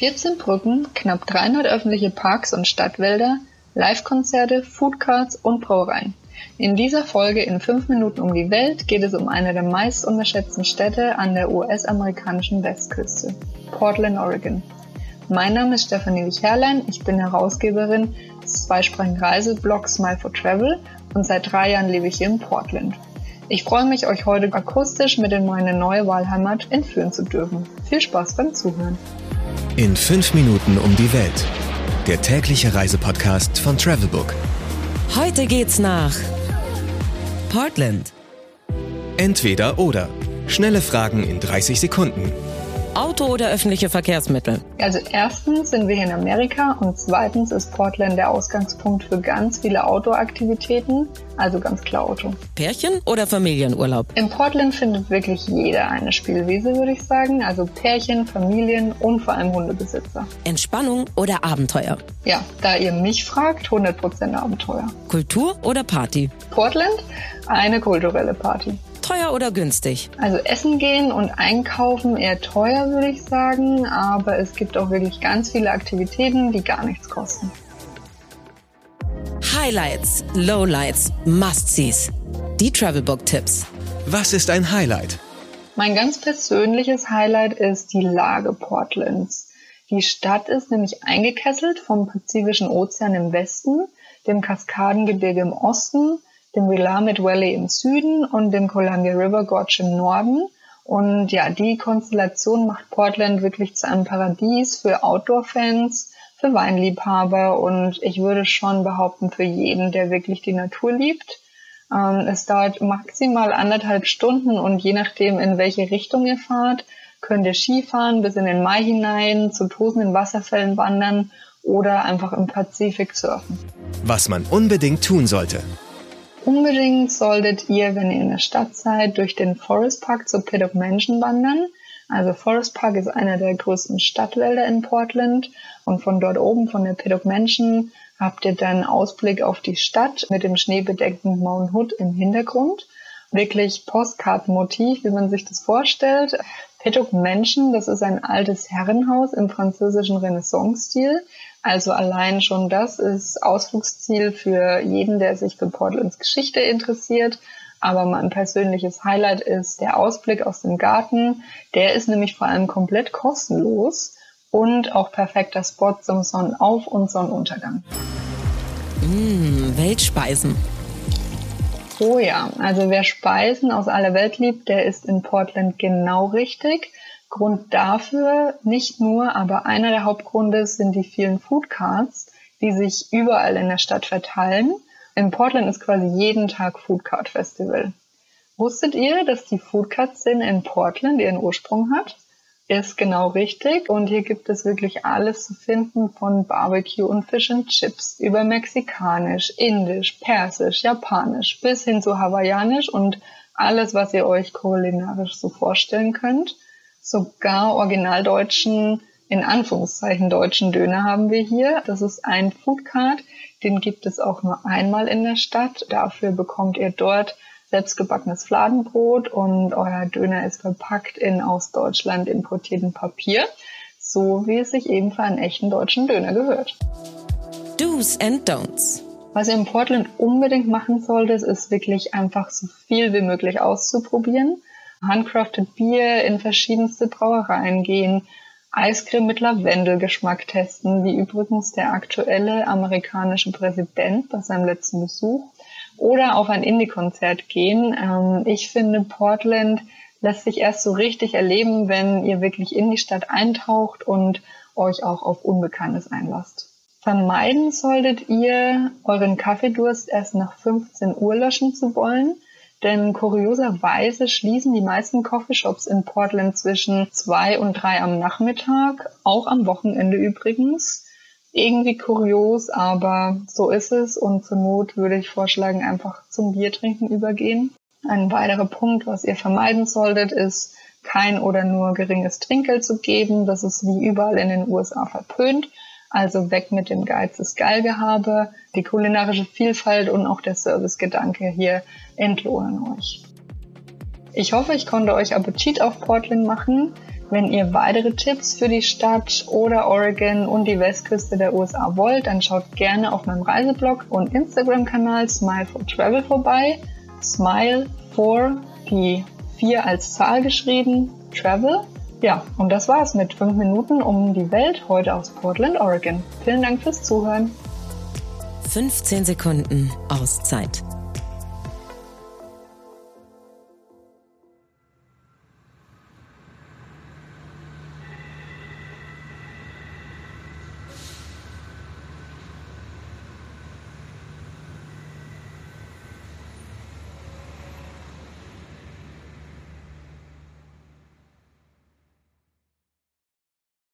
14 Brücken, knapp 300 öffentliche Parks und Stadtwälder, Live-Konzerte, Foodcards und Brauereien. In dieser Folge in 5 Minuten um die Welt geht es um eine der meist unterschätzten Städte an der US-amerikanischen Westküste, Portland, Oregon. Mein Name ist Stefanie Wich-Herrlein, ich bin Herausgeberin des zweisprachigen Reiseblogs Smile for Travel und seit drei Jahren lebe ich hier in Portland. Ich freue mich, euch heute akustisch mit in meine neue Wahlheimat entführen zu dürfen. Viel Spaß beim Zuhören. In fünf Minuten um die Welt. Der tägliche Reisepodcast von Travelbook. Heute geht's nach Portland. Entweder oder. Schnelle Fragen in 30 Sekunden. Auto oder öffentliche Verkehrsmittel? Also erstens sind wir hier in Amerika und zweitens ist Portland der Ausgangspunkt für ganz viele Outdoor-Aktivitäten, also ganz klar Auto. Pärchen oder Familienurlaub? In Portland findet wirklich jeder eine Spielwiese, würde ich sagen, also Pärchen, Familien und vor allem Hundebesitzer. Entspannung oder Abenteuer? Ja, da ihr mich fragt, 100% Abenteuer. Kultur oder Party? Portland, eine kulturelle Party teuer oder günstig? Also essen gehen und einkaufen eher teuer, würde ich sagen, aber es gibt auch wirklich ganz viele Aktivitäten, die gar nichts kosten. Highlights, Lowlights, Must-Sees. Die Travelbook-Tipps. Was ist ein Highlight? Mein ganz persönliches Highlight ist die Lage Portlands. Die Stadt ist nämlich eingekesselt vom Pazifischen Ozean im Westen, dem Kaskadengebirge im Osten, dem Willamette Valley im Süden und dem Columbia River Gorge im Norden. Und ja, die Konstellation macht Portland wirklich zu einem Paradies für Outdoor-Fans, für Weinliebhaber und ich würde schon behaupten, für jeden, der wirklich die Natur liebt. Ähm, es dauert maximal anderthalb Stunden und je nachdem, in welche Richtung ihr fahrt, könnt ihr Skifahren bis in den Mai hinein, zu tosenden Wasserfällen wandern oder einfach im Pazifik surfen. Was man unbedingt tun sollte. Unbedingt solltet ihr, wenn ihr in der Stadt seid, durch den Forest Park zur Piddock Mansion wandern. Also Forest Park ist einer der größten Stadtwälder in Portland und von dort oben, von der Piddock Mansion, habt ihr dann Ausblick auf die Stadt mit dem schneebedeckten Mount Hood im Hintergrund. Wirklich Postkartenmotiv, wie man sich das vorstellt. Piddock Mansion, das ist ein altes Herrenhaus im französischen Renaissance-Stil also allein schon das ist Ausflugsziel für jeden, der sich für Portlands Geschichte interessiert. Aber mein persönliches Highlight ist der Ausblick aus dem Garten. Der ist nämlich vor allem komplett kostenlos und auch perfekter Spot zum Sonnenauf- und Sonnenuntergang. Mmh, Weltspeisen. Oh ja, also wer Speisen aus aller Welt liebt, der ist in Portland genau richtig. Grund dafür nicht nur, aber einer der Hauptgründe sind die vielen Foodcards, die sich überall in der Stadt verteilen. In Portland ist quasi jeden Tag Foodcard Festival. Wusstet ihr, dass die Foodcard-Szene in Portland ihren Ursprung hat? Ist genau richtig und hier gibt es wirklich alles zu finden von Barbecue und Fish and Chips über Mexikanisch, Indisch, Persisch, Japanisch bis hin zu Hawaiianisch und alles, was ihr euch kulinarisch so vorstellen könnt. Sogar originaldeutschen, in Anführungszeichen deutschen Döner haben wir hier. Das ist ein Foodcard. Den gibt es auch nur einmal in der Stadt. Dafür bekommt ihr dort selbstgebackenes Fladenbrot und euer Döner ist verpackt in aus Deutschland importierten Papier, so wie es sich eben für einen echten deutschen Döner gehört. Do's and Don'ts. Was ihr in Portland unbedingt machen solltet, ist wirklich einfach so viel wie möglich auszuprobieren handcrafted Bier in verschiedenste Brauereien gehen, Eiscreme mit Lavendelgeschmack testen, wie übrigens der aktuelle amerikanische Präsident bei seinem letzten Besuch, oder auf ein Indie-Konzert gehen. Ähm, ich finde, Portland lässt sich erst so richtig erleben, wenn ihr wirklich in die Stadt eintaucht und euch auch auf Unbekanntes einlasst. Vermeiden solltet ihr, euren Kaffeedurst erst nach 15 Uhr löschen zu wollen. Denn kurioserweise schließen die meisten Coffeeshops in Portland zwischen zwei und drei am Nachmittag, auch am Wochenende übrigens. Irgendwie kurios, aber so ist es und zur Not würde ich vorschlagen, einfach zum Biertrinken übergehen. Ein weiterer Punkt, was ihr vermeiden solltet, ist kein oder nur geringes Trinkgeld zu geben. Das ist wie überall in den USA verpönt. Also weg mit dem Geiz ist Geilgehabe. Die kulinarische Vielfalt und auch der Servicegedanke hier entlohnen euch. Ich hoffe, ich konnte euch Appetit auf Portland machen. Wenn ihr weitere Tipps für die Stadt oder Oregon und die Westküste der USA wollt, dann schaut gerne auf meinem Reiseblog und Instagram-Kanal Smile for Travel vorbei. Smile for die 4 als Zahl geschrieben, Travel. Ja, und das war's mit 5 Minuten um die Welt heute aus Portland, Oregon. Vielen Dank fürs Zuhören. 15 Sekunden Auszeit